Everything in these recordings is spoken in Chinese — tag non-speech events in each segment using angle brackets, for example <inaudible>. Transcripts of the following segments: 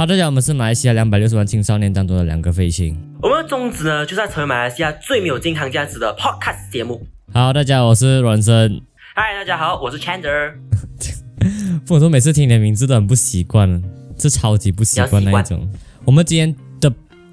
好，大家好，我们是马来西亚两百六十万青少年当中的两个废青。我们的宗旨呢，就是要成为马来西亚最没有健康价值的 podcast 节目。好，大家好，我是阮生。嗨，大家好，我是 Chandler。<laughs> 不我说每次听你的名字都很不习惯，是超级不习惯那一种。我们今天的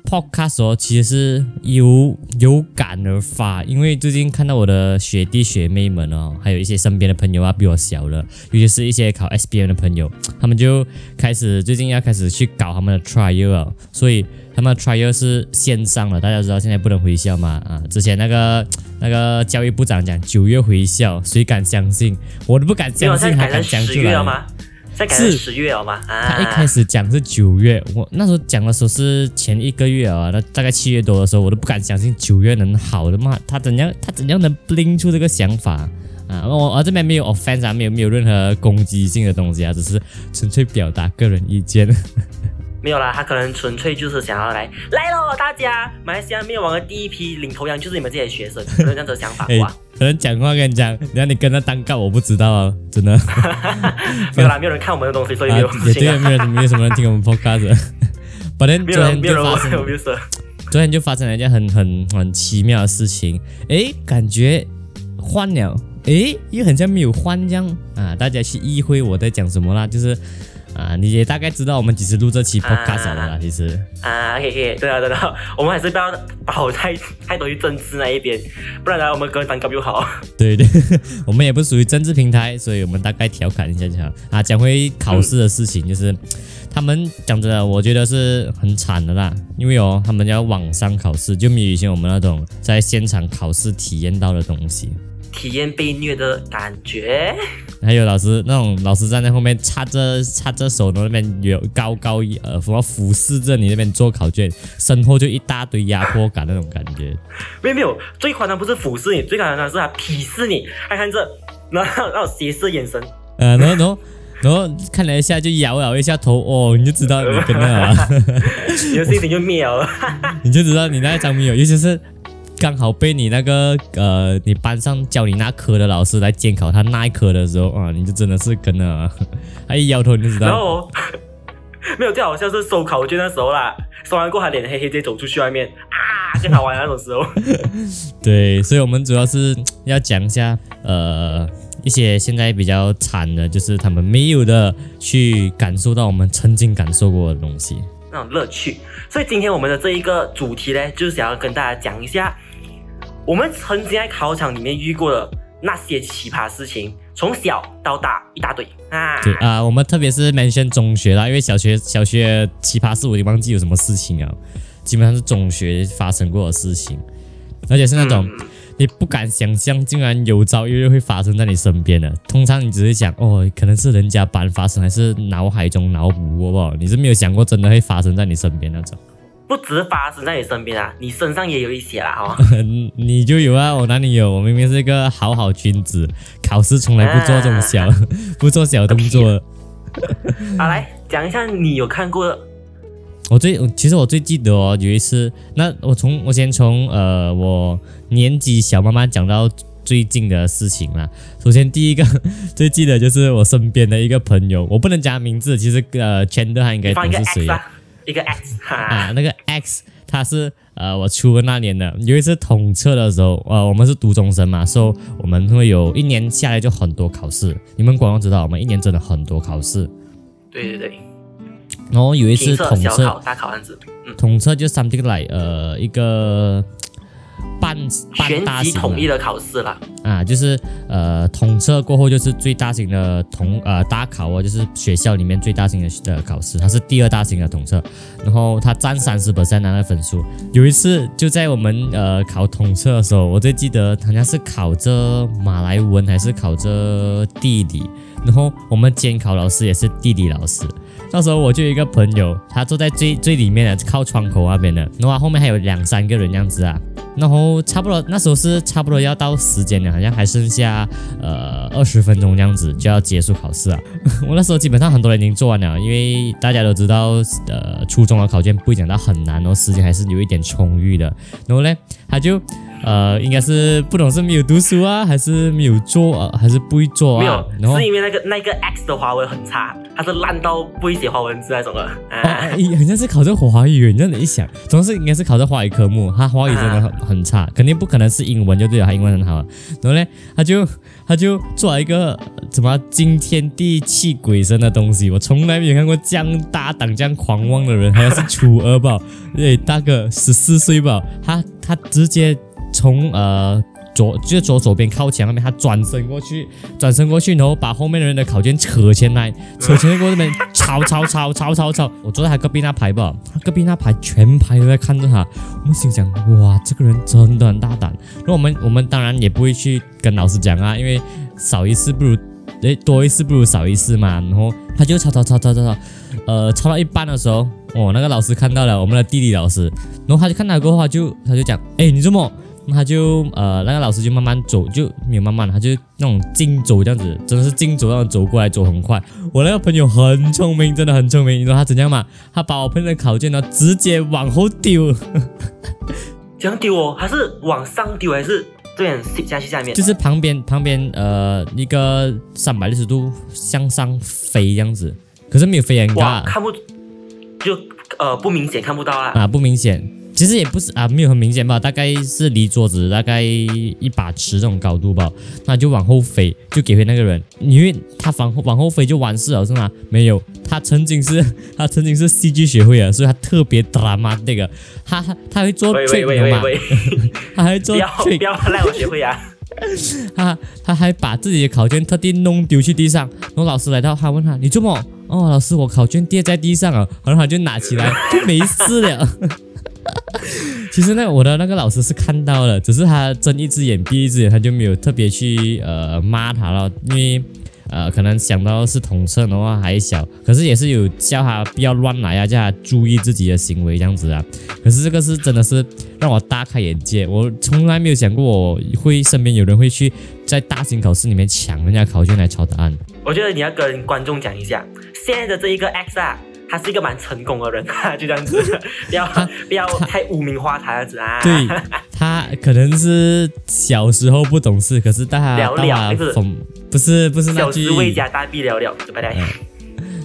podcast 哦，其实是有有感而发，因为最近看到我的学弟学妹们哦，还有一些身边的朋友啊，比我小的，尤其是一些考 SBM 的朋友，他们就开始最近要开始去搞他们的 trial，所以他们的 trial 是线上的。大家知道现在不能回校嘛？啊，之前那个那个教育部长讲九月回校，谁敢相信？我都不敢相信，还敢讲出来吗？在改成十月好吗？他一开始讲是九月，我那时候讲的时候是前一个月啊，那大概七月多的时候，我都不敢相信九月能好的嘛？他怎样？他怎样能 bring 出这个想法啊？我我这边没有 offense 啊，没有没有任何攻击性的东西啊，只是纯粹表达个人意见。没有啦，他可能纯粹就是想要来来喽，大家，马来西亚灭亡的第一批领头羊就是你们这些学生，可能这样子想法 <laughs> 哇。可能讲话跟你讲，然后你跟他单杠，我不知道啊，真的。<laughs> 没有啦，没有人看我们的东西，所以没有 <laughs> 也对，没有没有什么人听我们 podcast。昨天昨天就发生，昨天就发生了一件很很很奇妙的事情，诶，感觉换了，诶，又很像没有换这样啊，大家去意会我在讲什么啦，就是。啊，你也大概知道我们几时录这期 podcast 了啦，其实啊，可以可以，对啊对啊，<laughs> 我们还是不要跑太太多去政治那一边，不然呢我们个人单高就好。对 <laughs> 对，<laughs> 我们也不属于政治平台，所以我们大概调侃一下就好。啊，讲回考试的事情，就是他们讲真的，我觉得是很惨的啦，因为哦，他们要网上考试，就没有以前我们那种在现场考试体验到的东西。体验被虐的感觉，还有老师那种老师站在后面插着插着手的那边有高高呃什么俯视着你那边做考卷，身后就一大堆压迫感那种感觉。没有没有，最夸张不是俯视你，最夸张的是他鄙视你，还看着然后那种斜视眼神。呃，然后然后然后看了一下就摇摇一下头，哦，你就知道你跟那，<laughs> 你的心情就灭了，你就知道你那一张没有，尤其是。刚好被你那个呃，你班上教你那科的老师来监考他那一科的时候啊，你就真的是跟了，他一摇头你就知道。然后 <laughs> 没有，最好像是收考卷的时候啦，收完过他脸黑黑直接走出去外面啊，跟好玩那种时候。<laughs> 对，所以我们主要是要讲一下呃一些现在比较惨的，就是他们没有的去感受到我们曾经感受过的东西，那种乐趣。所以今天我们的这一个主题呢，就是想要跟大家讲一下。我们曾经在考场里面遇过的那些奇葩事情，从小到大一大堆啊。对啊，我们特别是 mention 中学啦，因为小学小学奇葩事我已经忘记有什么事情啊，基本上是中学发生过的事情，而且是那种你不敢想象，竟然有朝一日会发生在你身边的。通常你只是想，哦，可能是人家班发生，还是脑海中脑补，好不好？你是没有想过真的会发生在你身边那种。不只发生在你身边啊，你身上也有一些啦，哈。<laughs> 你就有啊，我哪里有？我明明是一个好好君子，考试从来不做这种小，<laughs> 不做小动作。<laughs> 好，来讲一下你有看过。我最其实我最记得哦，有一次，那我从我先从呃我年纪小慢慢讲到最近的事情啦。首先第一个最记得就是我身边的一个朋友，我不能讲名字，其实呃全都还应该懂是谁。一个 X 啊，那个 X 他是呃，我初那年的有一次统测的时候，呃，我们是读中生嘛，所以我们会有一年下来就很多考试。你们广东知道，我们一年真的很多考试。对对对。然后有一次统测大考案子，统测就 something like 呃一个。半半大型统一的考试了啊，就是呃统测过后就是最大型的统呃大考哦，就是学校里面最大型的的考试，它是第二大型的统测，然后它占三十 percent 的分数。有一次就在我们呃考统测的时候，我最记得好像是考着马来文还是考着地理，然后我们监考老师也是地理老师。那时候我就有一个朋友，他坐在最最里面的靠窗口那边的，然后后面还有两三个人这样子啊。然后差不多那时候是差不多要到时间了，好像还剩下呃二十分钟这样子就要结束考试了。<laughs> 我那时候基本上很多人已经做完了，因为大家都知道，呃，初中的考卷不讲到很难，然后时间还是有一点充裕的。然后呢，他就。呃，应该是不懂是没有读书啊，还是没有做，啊，还是不会做啊？没有，然后是因为那个那个 X 的华文很差，他是烂到不会写华文字那种的。哦，啊，诶好像是考这华语，你这样子一想，总是应该是考这华语科目，他华语真的很很差，肯定不可能是英文就对了，他英文很好。然后呢，他就他就做了一个呃什么惊天地泣鬼神的东西，我从来没有看过这样大胆、这样狂妄的人，好像是楚儿吧，对，大个十四岁吧，他他直接从呃。左就是左手边靠墙那边，他转身过去，转身过去，然后把后面的人的考卷扯前来，扯前来过那边抄抄抄抄抄抄。我坐在他隔壁那排吧，他隔壁那排全排都在看着他。我们心想，哇，这个人真的很大胆。然后我们我们当然也不会去跟老师讲啊，因为少一事不如诶多一事不如少一事嘛。然后他就抄抄抄抄抄抄，呃，抄到一半的时候，哦，那个老师看到了我们的地理老师，然后他就看到过后，他就他就讲，哎，你这么？那他就呃，那个老师就慢慢走，就没有慢慢，他就那种竞走这样子，真的是竞走，那种走过来，走很快。我那个朋友很聪明，真的很聪明。你知道他怎样吗？他把我朋友的考卷呢，直接往后丢，<laughs> 这样丢哦，还是往上丢，还是这样下去下面？就是旁边旁边呃一个三百六十度向上飞这样子，可是没有飞很高，看不就呃不明显看不到啊。啊，不明显。其实也不是啊，没有很明显吧，大概是离桌子大概一把尺这种高度吧，那就往后飞，就给回那个人，因为他往后往后飞就完事了是吗？没有，他曾经是 <laughs> 他曾经是戏剧学会啊，所以他特别 drama 那个，他他他会做喂 trick 喂你懂吗？喂喂喂，<laughs> 他还会做不要 trick 不要赖我学会啊！<laughs> 他他还把自己的考卷特地弄丢去地上，然后老师来到，他问他你做么？哦，老师，我考卷跌在地上了，然后他就拿起来就没事了。其实呢，我的那个老师是看到了，只是他睁一只眼闭一只眼，他就没有特别去呃骂他了，因为呃可能想到是统测的话还小，可是也是有叫他不要乱来啊，叫他注意自己的行为这样子啊。可是这个是真的是让我大开眼界，我从来没有想过我会身边有人会去在大型考试里面抢人家考卷来抄答案。我觉得你要跟观众讲一下，现在的这一个 X 啊，他是一个蛮成功的人，<laughs> 就这样子，<laughs> 不要不要太污名化他这样子啊。对他可能是小时候不懂事，可是大他了了到他不是？不是不是那句小时，未加大必了了，对不对？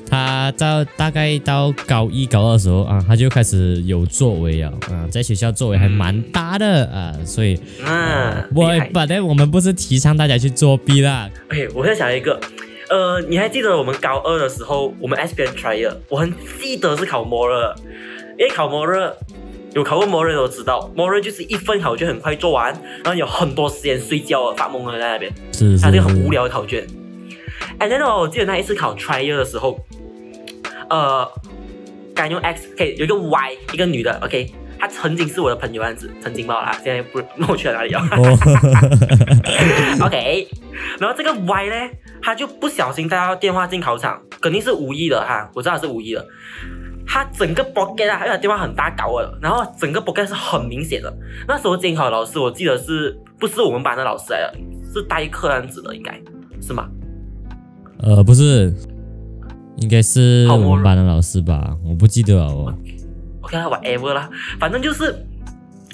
他到大概到高一高二的时候啊，他就开始有作为了啊，在学校作为还蛮大的啊，所以嗯，我厉害。本来我们不是提倡大家去作弊啦，OK，我在想一个，呃，你还记得我们高二的时候，我们 S B N trial，我很记得是考 moral，因为考 moral 有考过 moral 的都知道，moral 就是一份考卷很快做完，然后有很多时间睡觉发懵了在那边，是是它是一个很无，聊的考卷。And then 哦，我记得那一次考 trial 的时候，呃，敢用 X，可以有一个 Y，一个女的，OK，她曾经是我的朋友样子，曾经吧啦，现在不 <laughs> 不我去了哪里了。哦，OK，然后这个 Y 呢，他就不小心带到电话进考场，肯定是无意的哈，我知道是无意的。他整个 pocket 啊，因为他电话很大搞的，然后整个 pocket 是很明显的。那时候监考老师，我记得是不是我们班的老师来的，是代课这样子的，应该是吗？呃不是，应该是我们班的老师吧，我不记得了哦，OK 啦，whatever 啦，反正就是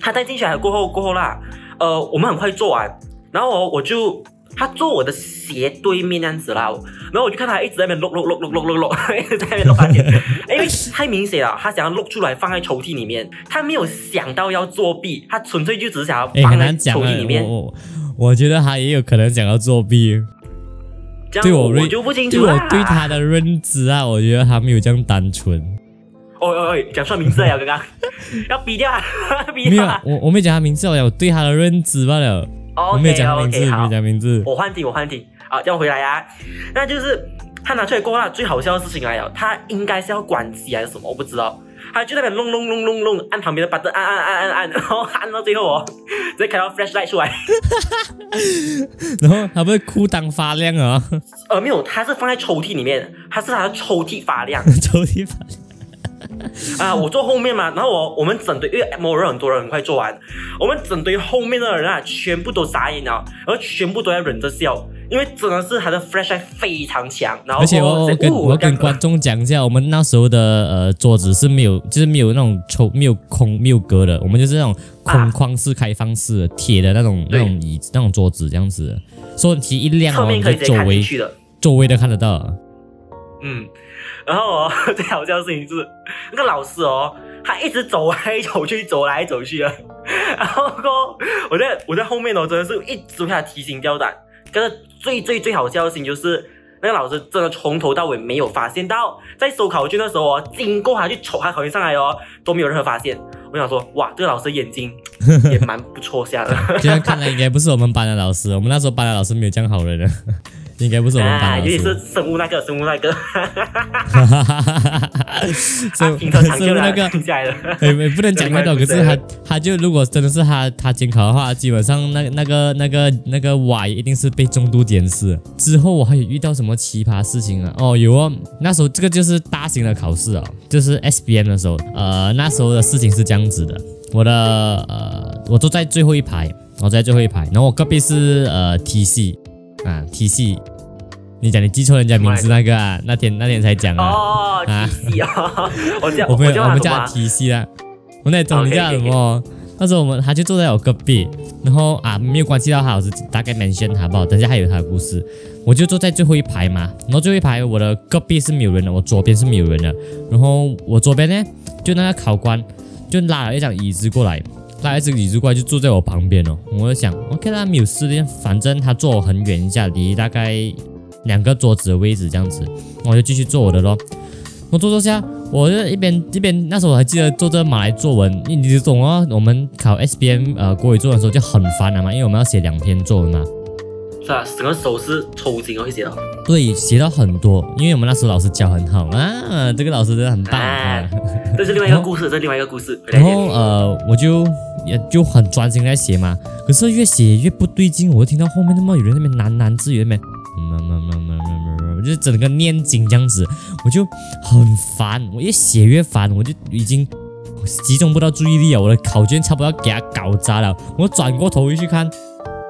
他带进去来过后过后啦，呃，我们很快做完，然后我我就他坐我的斜对面那样子啦，然后我就看他一直在那边录录录录录录录，<laughs> 一直在那边录发现，<laughs> 因为太明显了，他想要录出来放在抽屉里面，他没有想到要作弊，他纯粹就只是想要放在抽屉里，面，我我我觉得他也有可能想要作弊。这样我对我认就不清对我楚啦。对他的认知啊，我觉得他没有这样单纯。哦哦哦，讲错名字了，刚刚 <laughs> 要逼掉没有。我我没讲他名字，我讲我对他的认知罢了。我没有 OK 讲名字，OK，好没有。讲名字。我换题，我换题，好，叫我回来啊，那就是他拿出来过后啊，最好笑的事情来了，他应该是要关机还是什么，我不知道，他就在那边弄弄弄弄弄，按旁边的 button 按按按按按，然后按到最后哦，直接开到 flashlight 出来，然后他不是裤裆发亮啊，呃，没有，他是放在抽屉里面，他是他的抽屉发亮抽屉发亮。<laughs> 啊，我坐后面嘛，然后我我们整堆，因为某人很多人很快做完，我们整堆后面的人啊，全部都傻眼了，然后全部都在忍着笑，因为真的是他的 flashlight 非常强，然后而且我我跟哦我跟观众讲一下，我们那时候的呃桌子是没有，就是没有那种抽没有空没有隔的，我们就是那种空旷式、开放式的铁的那种那对种椅子、那种桌子这样子的，所以其实一亮哦，侧面你可以直接看进就周围去的。周围都看得到。嗯，然后哦，最好笑的事情是，那个老师哦，他一直走来走去，走来走去的。然后过我在我在后面哦，真的是一直被他提心吊胆。可是最最最好笑的事情就是，那个老师真的从头到尾没有发现到，在收考卷的时候哦，经过他去瞅他考卷上来哦，都没有任何发现。我想说，哇，这个老师眼睛也蛮不错下的。<laughs> 这样看来应该不是我们班的老师，我们那时候班的老师没有这样好人的，应该不是我们班老师尤其是。生物那个，生物那个，<laughs> 生停车场就来生物那个。<laughs> 哎，哎不能讲那个，可是他他就如果真的是他他监考的话，基本上那那个那个那个 Y 一定是被重度监视。之后我还有遇到什么奇葩事情啊？哦，有哦，那时候这个就是大型的考试哦，就是 SBM 的时候，呃，那时候的事情是这样子的，我的呃，我坐在最后一排，我在最后一排，然后我隔壁是呃 TC 啊 TC，你讲你记错人家名字那个啊，那天那天才讲啊。哦啊，T C 啊，我叫我们叫我们叫？T C 啦，我那种你 OK，叫什么？那时候我们他就坐在我隔壁，然后啊没有关系到他，我是大概 mention 他吧，等下还有他的故事。我就坐在最后一排嘛，然后最后一排我的隔壁是没有人的，我左边是没有人的，然后我左边呢，就那个考官就拉了一张椅子过来，那一张椅子过来就坐在我旁边哦，我就想 OK 啦，没有事的，反正他坐我很远一下，离大概两个桌子的位置这样子，我就继续做我的咯。我坐坐下，我就一边一边那时候我还记得做这马来作文，你你懂啊？我们考 SBM 呃国语作文的时候就很烦了嘛，因为我们要写两篇作文嘛，是啊，整个手是抽筋哦，会写到。对，写到很多，因为我们那时候老师教很好啊，这个老师真的很棒啊哎。这是另外一个故事，这是另外一个故事。然后呃，我就也就很专心在写嘛，可是越写越不对劲，我就听到后面那么有人那边喃喃自语，那边嗯嗯嗯嗯嗯嗯嗯，就是整个念经这样子，我就很烦，我越写越烦，我就已经集中不到注意力啊，我的考卷差不多要给他搞砸了，我转过头一去看。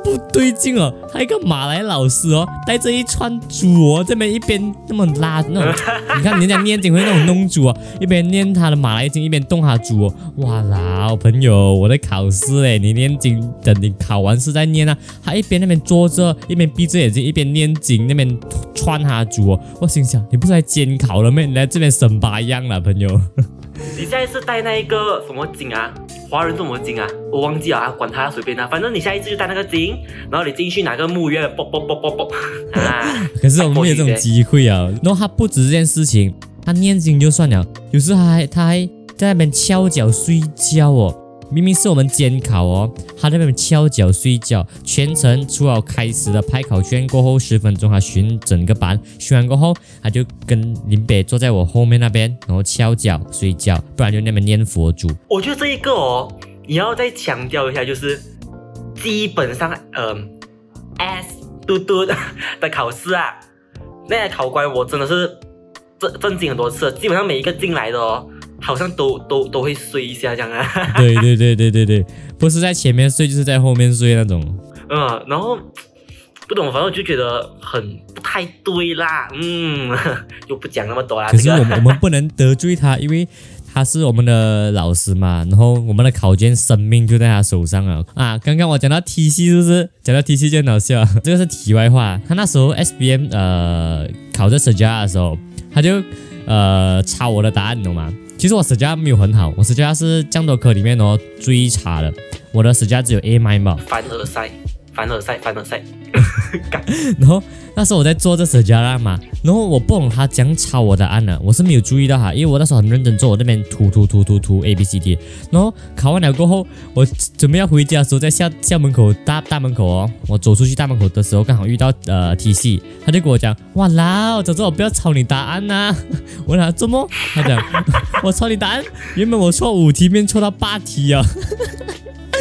不对劲哦，他一个马来老师哦，带着一串猪哦，这边一边那么拉那种，你看人家念经会那种弄猪哦，一边念他的马来经，一边动他猪哦。哇啦，朋友，我在考试嘞，你念经，等你考完试再念啊。他一边那边坐着，一边闭着眼睛，一边念经，那边串他猪哦。我心想，你不是来监考了吗？你来这边审八样了，朋友。你现在是带那一个什么经啊？华人什么经啊？我忘记了啊，管他随便他，反正你下一次就带那个经，然后你进去拿个木钺，啵啵啵啵啵啊！可是我们没有这种机会啊。然后他不止这件事情，他念经就算了，有时候他还他还在那边翘脚睡觉哦。明明是我们监考哦，他在那边翘脚睡觉，全程除了开始的拍考卷过后十分钟，他巡整个班，巡完过后，他就跟林北坐在我后面那边，然后翘脚睡觉，不然就那边念佛珠。我觉得这一个哦，你要再强调一下，就是基本上，嗯、s 嘟嘟的考试啊，那些考官我真的是震震惊很多次，基本上每一个进来的哦，好像都都都会睡一下这样啊。对对对对对对，不是在前面睡就是在后面睡那种。<laughs> 嗯，然后不懂，反正我就觉得很不太对啦。嗯，<laughs> 就不讲那么多啦。可是这个我们我们不能得罪他，因为他是我们的老师嘛，然后我们的考卷生命就在他手上了啊！刚刚我讲到 T C 是不是？讲到 T C 就很好笑，<laughs> 这个是题外话。他那时候 S B M 呃考这 s j a 的时候，他就呃抄我的答案，你懂吗？其实我 s j a 没有很好，我 s j a 是降多科里面哦最差的，我的 s j a 只有 A m 吧。凡尔赛，凡尔赛，凡尔赛。<laughs> 然后那时候我在做这舍加拉嘛，然后我不懂他讲抄我的答案呢，我是没有注意到他，因为我那时候很认真做，我那边涂涂涂涂涂 A B C D，然后考完了过后，我准备要回家的时候，在校校门口大大门口哦，我走出去大门口的时候，刚好遇到呃 T C，他就跟我讲，哇啦，早知道我不要抄你答案呐、我讲怎么？他讲我抄你答案，原本我错五题，变错到八题啊、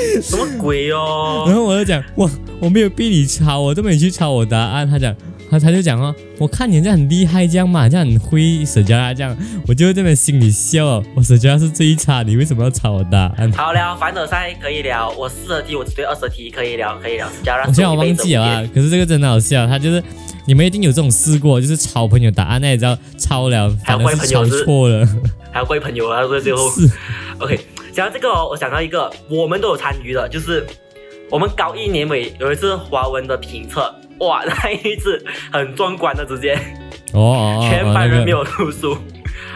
<laughs> 什么鬼哦？然后我就讲，哇，我没有逼你抄，我都没有去抄我答案。他讲，他他就讲哦，我看你这样很厉害，这样嘛，这样很会社交啊，这样，我就这边心里笑哦，我社交是最差，你为什么要抄我答案？好了凡尔赛可以聊，我四十题我只对二十题可以聊，可以聊。加我现在我忘记了啊，可是这个真的好笑，他就是你们一定有这种试过，就是抄朋友答案，那也叫抄了，反正是抄错了，还要怪朋友啊，最后是 OK。讲到这个哦，我想到一个，我们都有参与的，就是我们高一年尾有一次华文的评测，哇，<laughs> 那一次很壮观的，直接哦，全班人没有读书。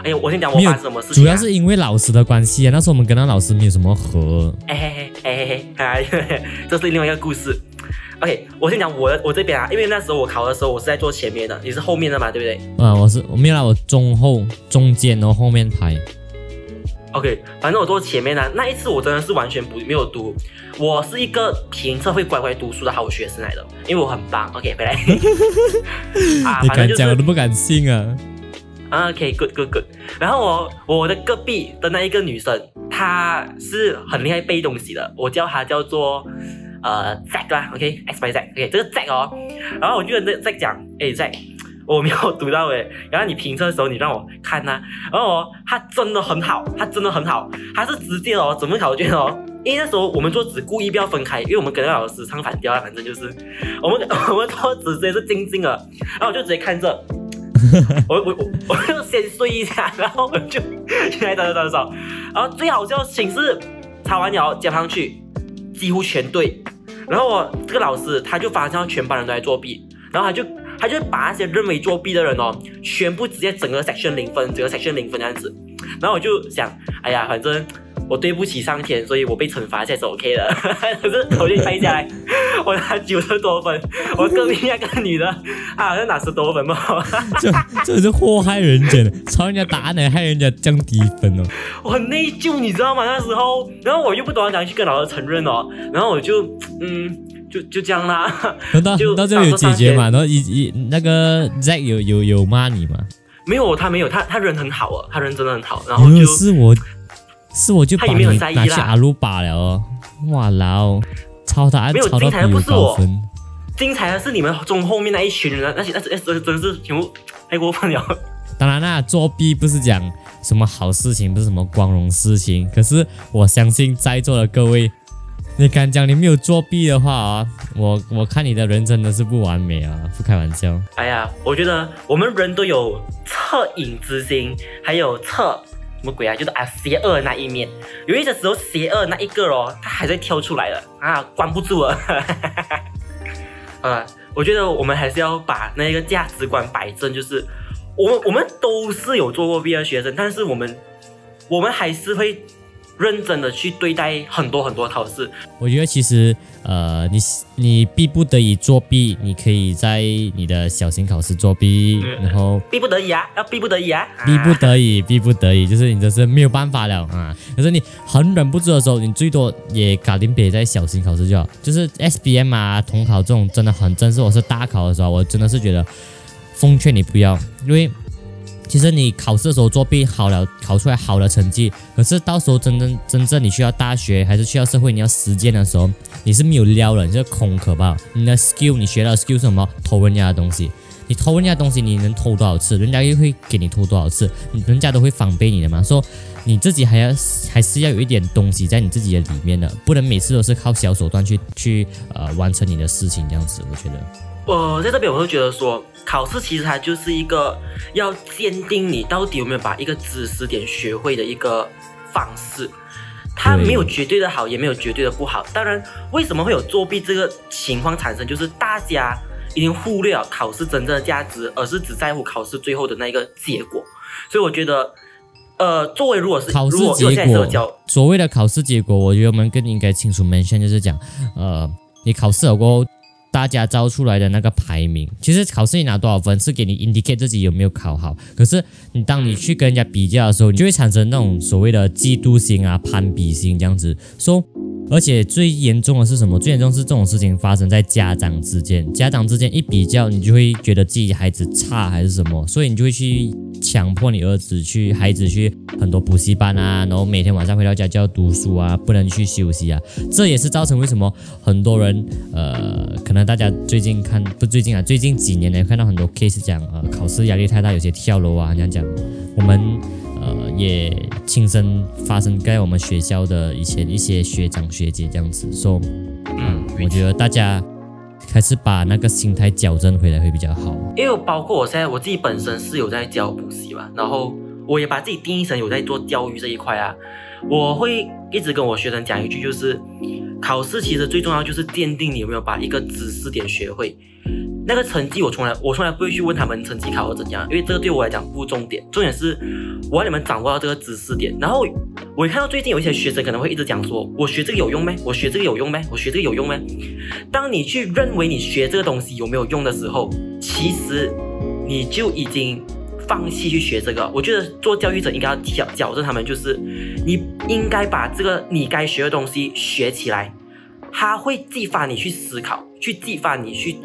哎呀，我先讲我发生什么事情。主要是因为老师的关系啊，那时候我们跟那老师没有什么和。哎嘿嘿，哎嘿嘿，哎，这是另外一个故事。OK，我先讲我的我这边啊，因为那时候我考的时候我是在坐前面的，你是后面的嘛，对不对？啊，我是我没有啦，我中后中间然后后面排。OK，反正我坐前面呢。那一次我真的是完全不没有读，我是一个评测会乖乖读书的好学生来的，因为我很棒。OK，回来。<laughs> 啊，<laughs> 你敢讲我都不敢信啊。OK，good，good，good。然后我我的隔壁的那一个女生，她是很厉害背东西的，我叫她叫做呃 Zack 啦。，OK，X Y Zack，OK，这个 Zack 哦。然后我就跟 Zack 讲，哎 Zack。<laughs> 我没有读到诶，然后你评测的时候你让我看呐，然后哦，他真的很好，他真的很好，他是直接哦，怎么考卷哦？因为那时候我们做纸故意不要分开，因为我们跟那个老师唱反调啊，反正就是我们 <laughs> 我们做纸直接是静静的，然后我就直接看着，<laughs> 我我我我就先睡一下，然后我就现在找找找找，然后最好就寝室抄完了交上去，几乎全对，然后我这个老师他就发现全班人都在作弊，然后他就。他就把那些认为作弊的人哦，全部直接整个 section 零分，整个 section 零分这样子。然后我就想，哎呀，反正我对不起上天，所以我被惩罚下是 OK 的。<laughs> 可是我就拍下来，<laughs> 我拿九十多分，我隔壁那个女的她，好像拿十多分吧。<laughs> 这这是祸害人间，抄人家答案来害人家降低分哦。我很内疚，你知道吗？那时候，然后我又不懂怎样去跟老师承认哦，然后我就嗯。就就这样啦，到到最后有解决嘛？然后一一那个 Zack 有有有骂你吗？没有，他没有，他他人很好哦，他人真的很好。然后是我是我就把你拿去阿鲁巴了哦，哇老超他没有精彩的不是我，分。精彩的是你们中后面那一群人，那些那那真真是全部太过分了。当然啦，作弊不是讲什么好事情，不是什么光荣事情。可是我相信在座的各位。你敢讲你没有作弊的话啊？我我看你的人真的是不完美啊，不开玩笑。哎呀，我觉得我们人都有恻隐之心，还有恻什么鬼啊？就是啊，邪恶那一面。有一些时候，邪恶那一个哦，他还在跳出来了啊，关不住了。呃，<laughs> 我觉得我们还是要把那个价值观摆正，就是我们我们都是有做过弊的学生，但是我们我们还是会。认真的去对待很多很多考试，我觉得其实呃，你你逼不得已作弊，你可以在你的小型考试作弊，然后逼不得已啊，要逼不得已啊，逼不得已，逼不得已，就是你这是没有办法了啊。可是你很忍不住的时候，你最多也搞定别在小型考试就好，就是 S B M 啊，统考这种真的很真是我是大考的时候，我真的是觉得奉劝你不要，因为。其实你考试的时候作弊好了，考出来好的成绩，可是到时候真正真正你需要大学还是需要社会，你要实践的时候，你是没有料了，你是空壳吧。你的 skill，你学到 skill 是什么？偷人家的东西，你偷人家东西，你能偷多少次？人家又会给你偷多少次？人家都会防备你的嘛。说你自己还要还是要有一点东西在你自己的里面的，不能每次都是靠小手段去去呃完成你的事情这样子。我觉得。我在这边，我会觉得说，考试其实它就是一个要鉴定你到底有没有把一个知识点学会的一个方式。它没有绝对的好，也没有绝对的不好。当然，为什么会有作弊这个情况产生，就是大家已经忽略了考试真正的价值，而是只在乎考试最后的那一个结果。所以我觉得，呃，作为如果是考试结果，所谓的考试结果，我觉得我们更应该清楚 mention，就是讲，呃，你考试了过后。大家招出来的那个排名，其实考试你拿多少分是给你 indicate 自己有没有考好。可是你当你去跟人家比较的时候，你就会产生那种所谓的嫉妒心啊、攀比心这样子。说，而且最严重的是什么？最严重是这种事情发生在家长之间，家长之间一比较，你就会觉得自己孩子差还是什么，所以你就会去强迫你儿子去孩子去很多补习班啊，然后每天晚上回到家就要读书啊，不能去休息啊。这也是造成为什么很多人呃可能。能大家最近看不最近啊，最近几年呢看到很多 case 讲呃考试压力太大，有些跳楼啊这样讲。我们呃也亲身发生在我们学校的以前一些学长学姐这样子说，嗯，我觉得大家还是把那个心态矫正回来会比较好。因为包括我现在我自己本身是有在教补习嘛，然后我也把自己定义成有在做教育这一块啊。我会一直跟我学生讲一句，就是考试其实最重要就是奠定你有没有把一个知识点学会。那个成绩我从来我从来不会去问他们成绩考得怎样，因为这个对我来讲不重点，重点是我要你们掌握到这个知识点。然后我看到最近有一些学生可能会一直讲说，我学这个有用没？我学这个有用没？我学这个有用没？当你去认为你学这个东西有没有用的时候，其实你就已经放弃去学这个。我觉得做教育者应该要矫矫正他们，就是你应该把这个你该学的东西学起来，它会激发你去思考，去激发你去。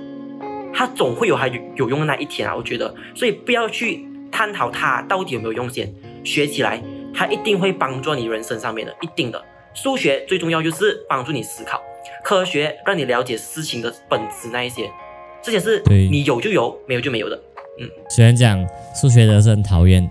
它总会有它有有用的那一天啊，我觉得，所以不要去探讨它到底有没有用先，学起来，它一定会帮助你人生上面的，一定的。数学最重要就是帮助你思考，科学让你了解事情的本质那一些，这些是你有就有，没有就没有的。虽然讲数学的是很讨厌，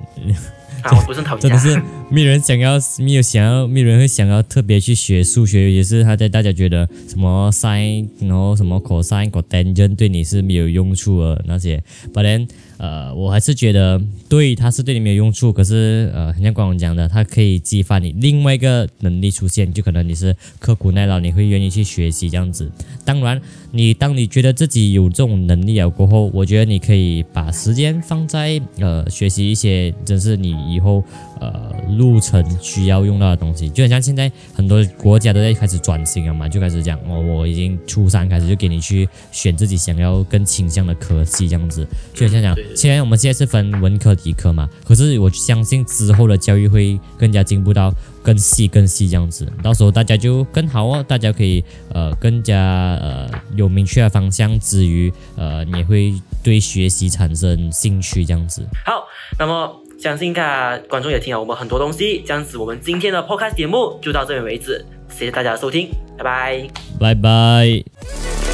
啊，我不是很讨厌啊，<laughs> 真的是没有人想要，没有想要，没有人会想要特别去学数学，也是他在大家觉得什么 sin，然后什么 cosine、cotangent 对你是没有用处的那些。But then，呃，我还是觉得对，它是对你没有用处，可是呃，很像光荣讲的，它可以激发你另外一个能力出现，就可能你是刻苦耐劳，你会愿意去学习这样子。当然，你当你觉得自己有这种能力了过后，我觉得你可以把时间放在呃学习一些，真是你以后呃路程需要用到的东西。就很像现在很多国家都在开始转型了嘛，就开始讲哦，我已经初三开始就给你去选自己想要更倾向的科系这样子。就很像讲，虽然我们现在是分文科、理科嘛，可是我相信之后的教育会更加进步到更细、更细这样子，到时候大家就更好哦，大家可以呃更加呃有明确的方向之余，呃你会对学习产生兴趣这样子。好，那么相信大家观众也听了我们很多东西，这样子我们今天的 podcast 节目就到这边为止，谢谢大家的收听，拜拜。拜拜。